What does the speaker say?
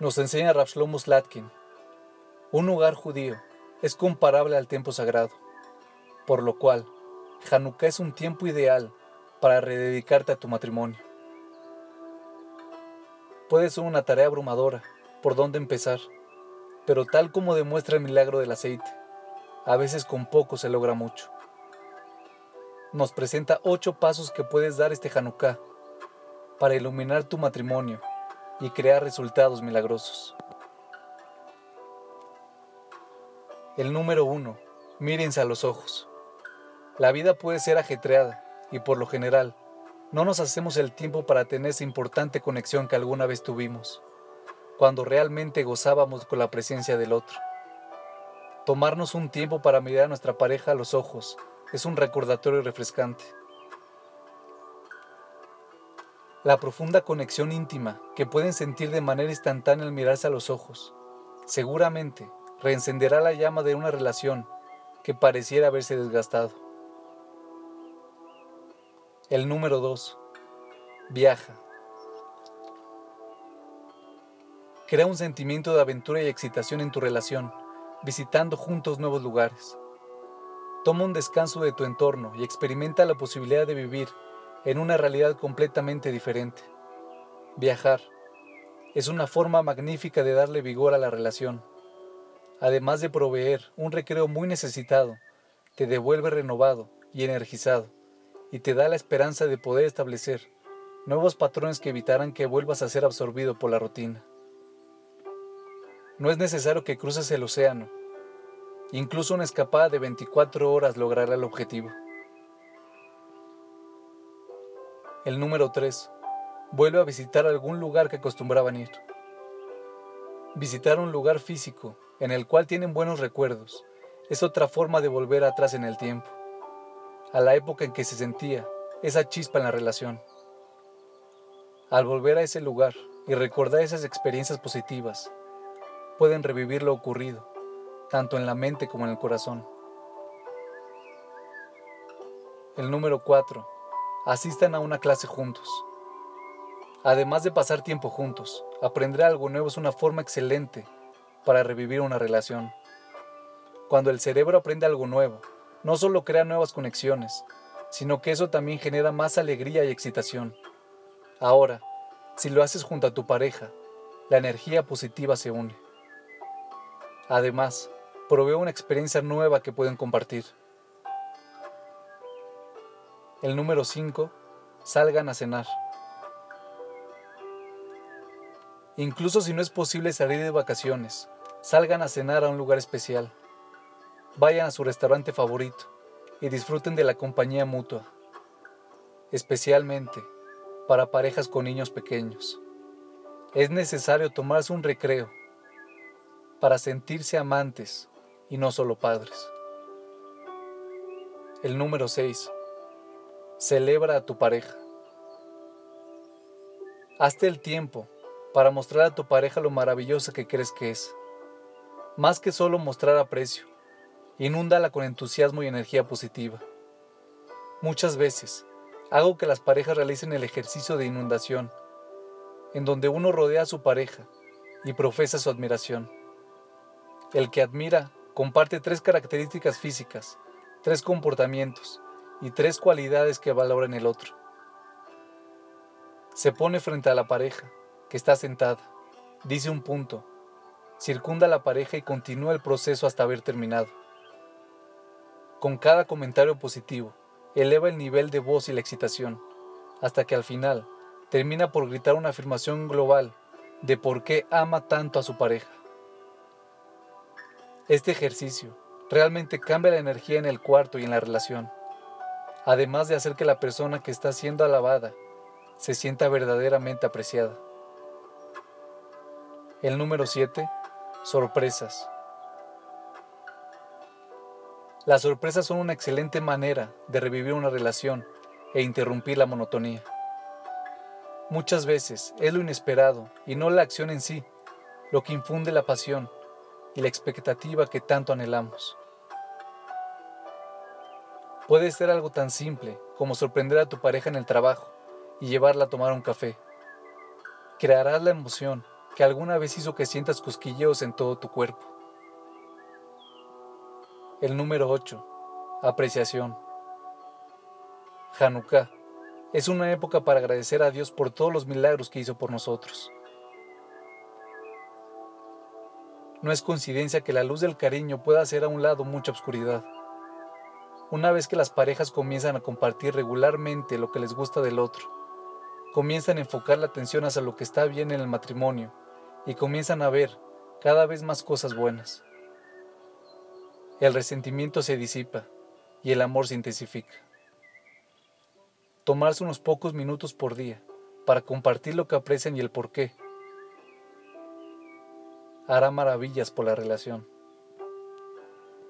Nos enseña Rav Shlomo Slatkin. Un lugar judío es comparable al tiempo sagrado, por lo cual Hanukkah es un tiempo ideal para rededicarte a tu matrimonio. Puede ser una tarea abrumadora por dónde empezar, pero tal como demuestra el milagro del aceite, a veces con poco se logra mucho. Nos presenta ocho pasos que puedes dar este Hanukkah para iluminar tu matrimonio y crear resultados milagrosos. El número uno, mírense a los ojos. La vida puede ser ajetreada y por lo general no nos hacemos el tiempo para tener esa importante conexión que alguna vez tuvimos, cuando realmente gozábamos con la presencia del otro. Tomarnos un tiempo para mirar a nuestra pareja a los ojos es un recordatorio refrescante. La profunda conexión íntima que pueden sentir de manera instantánea al mirarse a los ojos, seguramente reencenderá la llama de una relación que pareciera haberse desgastado. El número 2. Viaja. Crea un sentimiento de aventura y excitación en tu relación, visitando juntos nuevos lugares. Toma un descanso de tu entorno y experimenta la posibilidad de vivir en una realidad completamente diferente. Viajar es una forma magnífica de darle vigor a la relación. Además de proveer un recreo muy necesitado, te devuelve renovado y energizado y te da la esperanza de poder establecer nuevos patrones que evitarán que vuelvas a ser absorbido por la rutina. No es necesario que cruces el océano, incluso una escapada de 24 horas logrará el objetivo. El número 3. Vuelve a visitar algún lugar que acostumbraban ir. Visitar un lugar físico en el cual tienen buenos recuerdos es otra forma de volver atrás en el tiempo, a la época en que se sentía esa chispa en la relación. Al volver a ese lugar y recordar esas experiencias positivas, pueden revivir lo ocurrido, tanto en la mente como en el corazón. El número 4 asistan a una clase juntos. Además de pasar tiempo juntos, aprender algo nuevo es una forma excelente para revivir una relación. Cuando el cerebro aprende algo nuevo, no solo crea nuevas conexiones, sino que eso también genera más alegría y excitación. Ahora, si lo haces junto a tu pareja, la energía positiva se une. Además, provee una experiencia nueva que pueden compartir. El número 5. Salgan a cenar. Incluso si no es posible salir de vacaciones, salgan a cenar a un lugar especial. Vayan a su restaurante favorito y disfruten de la compañía mutua, especialmente para parejas con niños pequeños. Es necesario tomarse un recreo para sentirse amantes y no solo padres. El número 6. Celebra a tu pareja. Hazte el tiempo para mostrar a tu pareja lo maravillosa que crees que es. Más que solo mostrar aprecio, inúndala con entusiasmo y energía positiva. Muchas veces hago que las parejas realicen el ejercicio de inundación, en donde uno rodea a su pareja y profesa su admiración. El que admira comparte tres características físicas, tres comportamientos, y tres cualidades que valora en el otro. Se pone frente a la pareja, que está sentada, dice un punto, circunda a la pareja y continúa el proceso hasta haber terminado. Con cada comentario positivo, eleva el nivel de voz y la excitación, hasta que al final termina por gritar una afirmación global de por qué ama tanto a su pareja. Este ejercicio realmente cambia la energía en el cuarto y en la relación además de hacer que la persona que está siendo alabada se sienta verdaderamente apreciada. El número 7. Sorpresas. Las sorpresas son una excelente manera de revivir una relación e interrumpir la monotonía. Muchas veces es lo inesperado y no la acción en sí lo que infunde la pasión y la expectativa que tanto anhelamos. Puede ser algo tan simple como sorprender a tu pareja en el trabajo y llevarla a tomar un café. Crearás la emoción que alguna vez hizo que sientas cosquilleos en todo tu cuerpo. El número 8. Apreciación. Hanukkah es una época para agradecer a Dios por todos los milagros que hizo por nosotros. No es coincidencia que la luz del cariño pueda hacer a un lado mucha oscuridad. Una vez que las parejas comienzan a compartir regularmente lo que les gusta del otro, comienzan a enfocar la atención hacia lo que está bien en el matrimonio y comienzan a ver cada vez más cosas buenas. El resentimiento se disipa y el amor se intensifica. Tomarse unos pocos minutos por día para compartir lo que aprecian y el por qué hará maravillas por la relación.